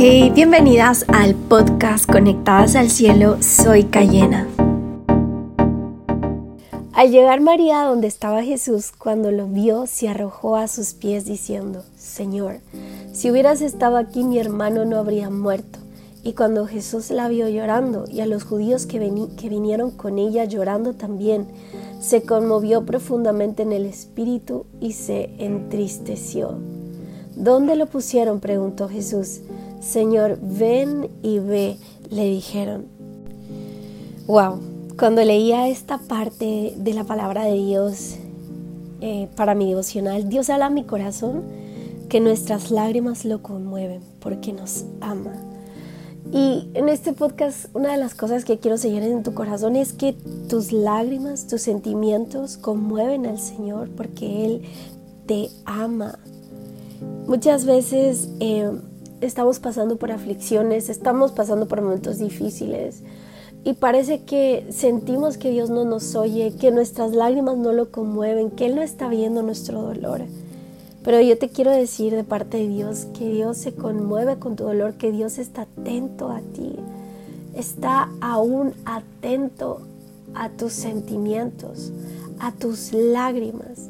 Bienvenidas al podcast Conectadas al Cielo, soy Cayena. Al llegar María donde estaba Jesús, cuando lo vio, se arrojó a sus pies diciendo, Señor, si hubieras estado aquí mi hermano no habría muerto. Y cuando Jesús la vio llorando y a los judíos que, que vinieron con ella llorando también, se conmovió profundamente en el espíritu y se entristeció. ¿Dónde lo pusieron? preguntó Jesús. Señor, ven y ve, le dijeron. Wow, cuando leía esta parte de la palabra de Dios eh, para mi devocional, Dios habla a mi corazón que nuestras lágrimas lo conmueven porque nos ama. Y en este podcast una de las cosas que quiero seguir en tu corazón es que tus lágrimas, tus sentimientos conmueven al Señor porque Él te ama. Muchas veces eh, estamos pasando por aflicciones, estamos pasando por momentos difíciles y parece que sentimos que Dios no nos oye, que nuestras lágrimas no lo conmueven, que Él no está viendo nuestro dolor. Pero yo te quiero decir de parte de Dios que Dios se conmueve con tu dolor, que Dios está atento a ti, está aún atento a tus sentimientos, a tus lágrimas.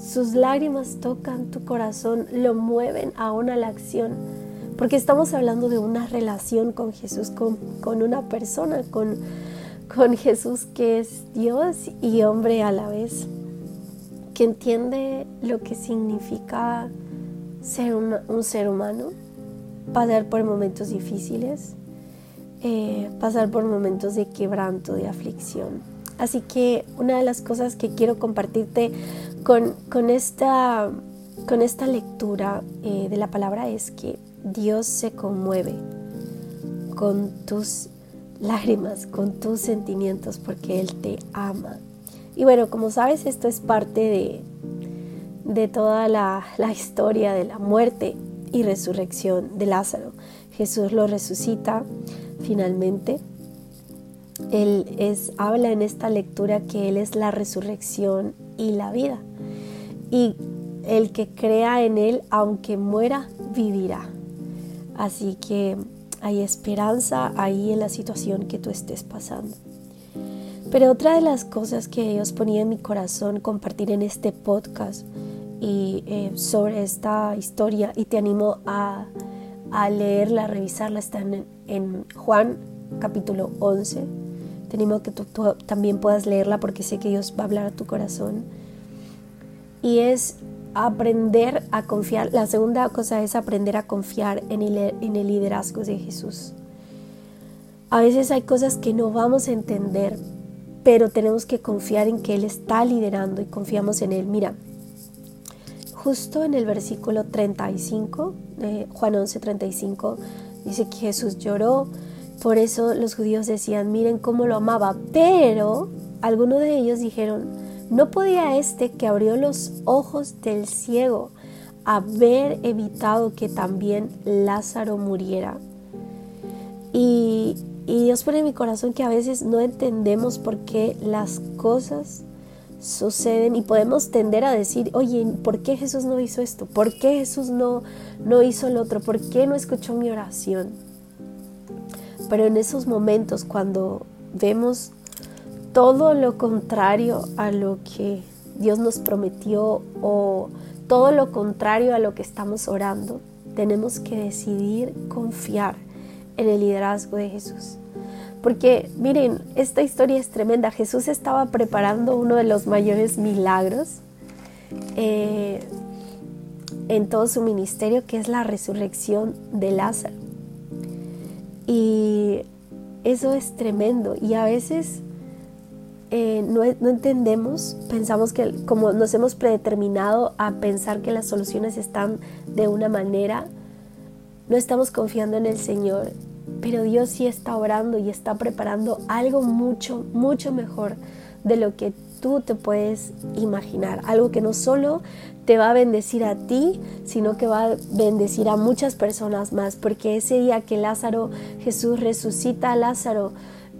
Sus lágrimas tocan tu corazón, lo mueven aún a la acción porque estamos hablando de una relación con Jesús, con, una persona, con, con Jesús que es Dios y hombre a la vez, que entiende lo que significa ser un ser humano, pasar por momentos difíciles, eh, pasar por momentos de quebranto, de aflicción. Así que una de las cosas que quiero compartirte con, con, esta, con esta lectura eh, de la palabra es que Dios se conmueve con tus lágrimas, con tus sentimientos, porque Él te ama. Y bueno, como sabes, esto es parte de, de toda la, historia de la muerte y resurrección de Lázaro. Jesús lo resucita finalmente. Él es, habla en esta lectura que Él es la resurrección y la vida. Y el que crea en Él, aunque muera, vivirá. Así que hay esperanza ahí en la situación que tú estés pasando. Pero otra de las cosas que Dios ponía en mi corazón compartir en este podcast y eh, sobre esta historia y te animo a, leerla, a revisarla, está en, Juan capítulo 11. Te animo que tú también puedas leerla porque sé que Dios va a hablar a tu corazón. Y es aprender a confiar. La segunda cosa es aprender a confiar en el, liderazgo de Jesús. A veces hay cosas que no vamos a entender, pero tenemos que confiar en que Él está liderando y confiamos en Él. Mira, justo en el versículo 35, de Juan 11, 35, dice que Jesús lloró, por eso los judíos decían, miren cómo lo amaba, pero algunos de ellos dijeron, ¿No podía este que abrió los ojos del ciego haber evitado que también Lázaro muriera? Y, Dios pone en mi corazón que a veces no entendemos por qué las cosas suceden y podemos tender a decir, oye, ¿por qué Jesús no hizo esto? ¿Por qué Jesús no, no hizo lo otro? ¿Por qué no escuchó mi oración? Pero en esos momentos cuando vemos todo lo contrario a lo que Dios nos prometió o todo lo contrario a lo que estamos orando, tenemos que decidir confiar en el liderazgo de Jesús. Porque miren, esta historia es tremenda. Jesús estaba preparando uno de los mayores milagros eh, en todo su ministerio, que es la resurrección de Lázaro. Y eso es tremendo. Y a veces eh, no, entendemos, pensamos que como nos hemos predeterminado a pensar que las soluciones están de una manera, no estamos confiando en el Señor, pero Dios sí está orando y está preparando algo mucho, mucho mejor de lo que tú te puedes imaginar. Algo que no solo te va a bendecir a ti, sino que va a bendecir a muchas personas más, porque ese día que Lázaro, Jesús resucita a Lázaro,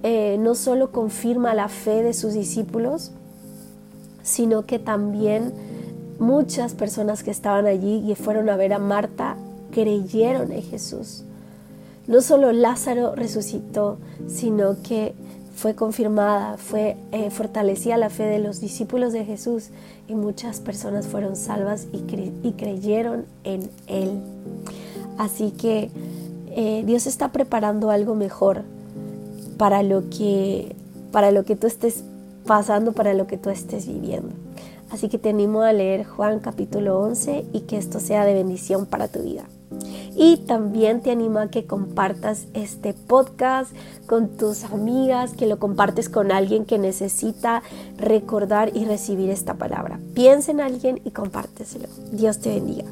eh, no solo confirma la fe de sus discípulos, sino que también muchas personas que estaban allí y fueron a ver a Marta creyeron en Jesús. no solo Lázaro resucitó, sino que fue confirmada, fue eh, fortalecida la fe de los discípulos de Jesús y muchas personas fueron salvas y, creyeron en Él. Así que eh, Dios está preparando algo mejor para lo que para lo que tú estés pasando, para lo que tú estés viviendo. Así que te animo a leer Juan capítulo 11 y que esto sea de bendición para tu vida. Y también te animo a que compartas este podcast con tus amigas, que lo compartes con alguien que necesita recordar y recibir esta palabra. Piensa en alguien y compárteselo. Dios te bendiga.